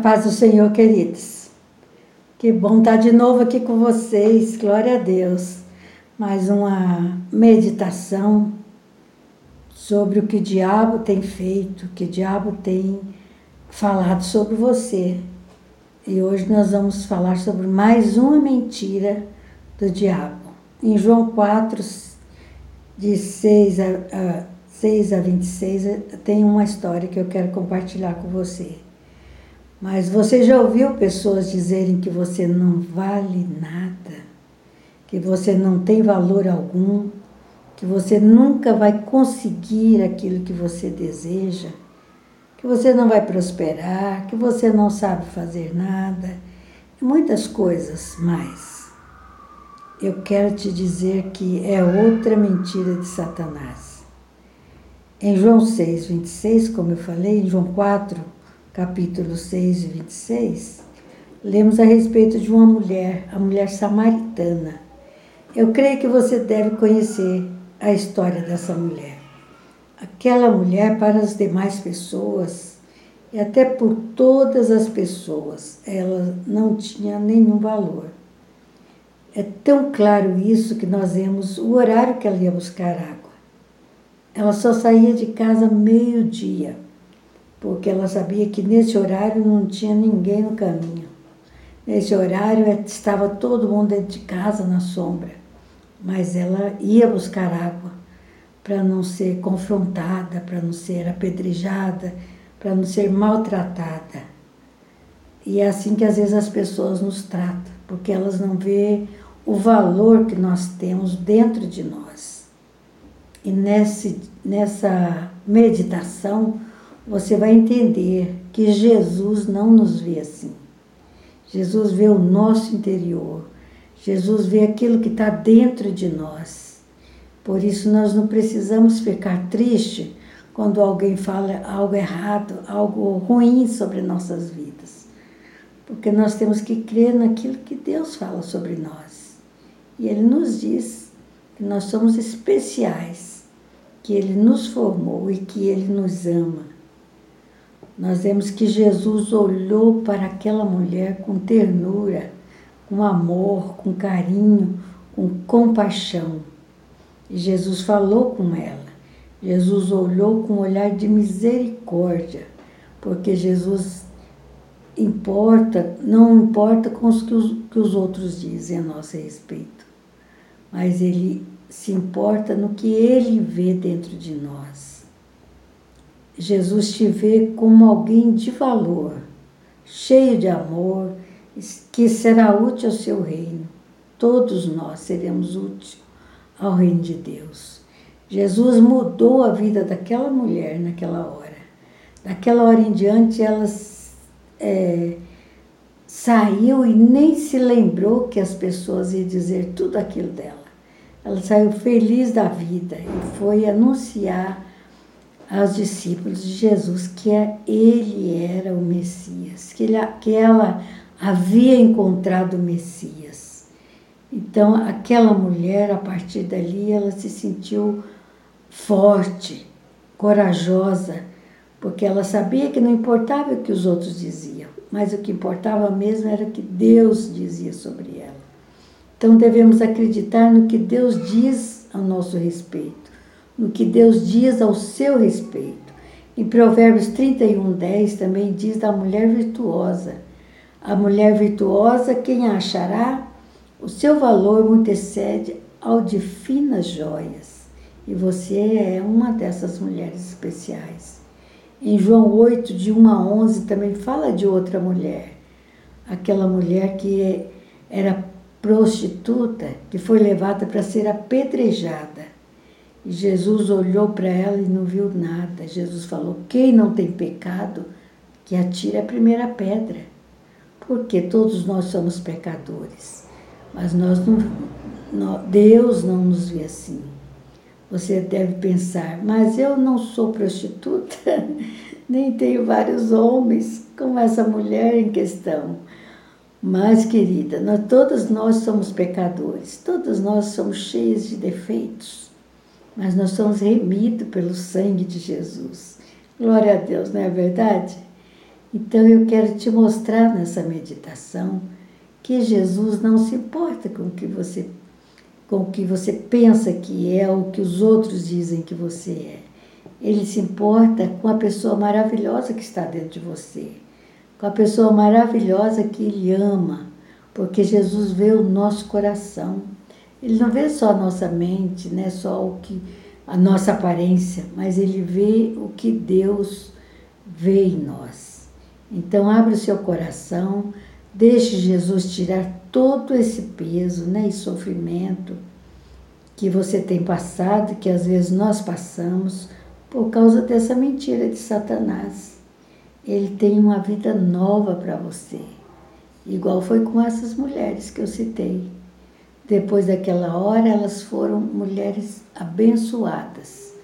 Paz do Senhor, queridos. Que bom estar de novo aqui com vocês. Glória a Deus. Mais uma meditação sobre o que o diabo tem feito, o que o diabo tem falado sobre você. E hoje nós vamos falar sobre mais uma mentira do diabo. Em João 4, de 6 a, a, 6 a 26, tem uma história que eu quero compartilhar com você. Mas você já ouviu pessoas dizerem que você não vale nada, que você não tem valor algum, que você nunca vai conseguir aquilo que você deseja, que você não vai prosperar, que você não sabe fazer nada, muitas coisas mais. Eu quero te dizer que é outra mentira de Satanás. Em João 6, 26, como eu falei, em João 4, capítulo 6 e 26, lemos a respeito de uma mulher, a mulher samaritana. Eu creio que você deve conhecer a história dessa mulher. Aquela mulher, para as demais pessoas, e até por todas as pessoas, ela não tinha nenhum valor. É tão claro isso que nós vemos o horário que ela ia buscar água. Ela só saía de casa meio-dia porque ela sabia que nesse horário não tinha ninguém no caminho. Nesse horário é, estava todo mundo dentro de casa na sombra, mas ela ia buscar água para não ser confrontada, para não ser apedrejada, para não ser maltratada. E é assim que às vezes as pessoas nos tratam, porque elas não vê o valor que nós temos dentro de nós. E nesse, nessa meditação, você vai entender que Jesus não nos vê assim. Jesus vê o nosso interior. Jesus vê aquilo que está dentro de nós. Por isso nós não precisamos ficar triste quando alguém fala algo errado, algo ruim sobre nossas vidas. Porque nós temos que crer naquilo que Deus fala sobre nós. E Ele nos diz que nós somos especiais, que Ele nos formou e que Ele nos ama nós vemos que Jesus olhou para aquela mulher com ternura, com amor, com carinho, com compaixão. E Jesus falou com ela. Jesus olhou com um olhar de misericórdia, porque Jesus importa, não importa com os que, os que os outros dizem a nosso respeito, mas ele se importa no que ele vê dentro de nós. Jesus te vê como alguém de valor, cheio de amor, que será útil ao seu reino. Todos nós seremos úteis ao reino de Deus. Jesus mudou a vida daquela mulher naquela hora. Daquela hora em diante, ela é, saiu e nem se lembrou que as pessoas iam dizer tudo aquilo dela. Ela saiu feliz da vida e foi anunciar aos discípulos de Jesus que é, ele era o Messias, que, ele, que ela havia encontrado o Messias. Então, aquela mulher, a partir dali, ela se sentiu forte, corajosa, porque ela sabia que não importava o que os outros diziam, mas o que importava mesmo era o que Deus dizia sobre ela. Então, devemos acreditar no que Deus diz ao nosso respeito no que Deus diz ao seu respeito. Em Provérbios 31, 10 também diz da mulher virtuosa. A mulher virtuosa, quem a achará? O seu valor muito excede ao de finas joias. E você é uma dessas mulheres especiais. Em João 8, de 1 a 11, também fala de outra mulher. Aquela mulher que era prostituta, que foi levada para ser apedrejada. E Jesus olhou para ela e não viu nada. Jesus falou: Quem não tem pecado, que atire a primeira pedra. Porque todos nós somos pecadores. Mas nós não, Deus não nos vê assim. Você deve pensar, mas eu não sou prostituta, nem tenho vários homens como essa mulher em questão. Mas, querida, nós, todos nós somos pecadores, todos nós somos cheios de defeitos mas nós somos remidos pelo sangue de Jesus. Glória a Deus, não é verdade? Então eu quero te mostrar nessa meditação que Jesus não se importa com o que você com o que você pensa que é ou que os outros dizem que você é. Ele se importa com a pessoa maravilhosa que está dentro de você, com a pessoa maravilhosa que ele ama, porque Jesus vê o nosso coração. Ele não vê só a nossa mente, né, só o que a nossa aparência, mas ele vê o que Deus vê em nós. Então abre o seu coração, deixe Jesus tirar todo esse peso, né, e sofrimento que você tem passado, que às vezes nós passamos por causa dessa mentira de Satanás. Ele tem uma vida nova para você, igual foi com essas mulheres que eu citei. Depois daquela hora, elas foram mulheres abençoadas,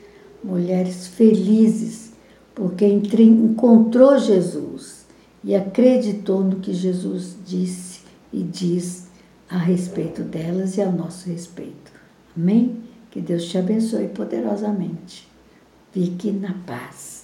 mulheres felizes, porque encontrou Jesus e acreditou no que Jesus disse e diz a respeito delas e ao nosso respeito. Amém? Que Deus te abençoe poderosamente. Fique na paz.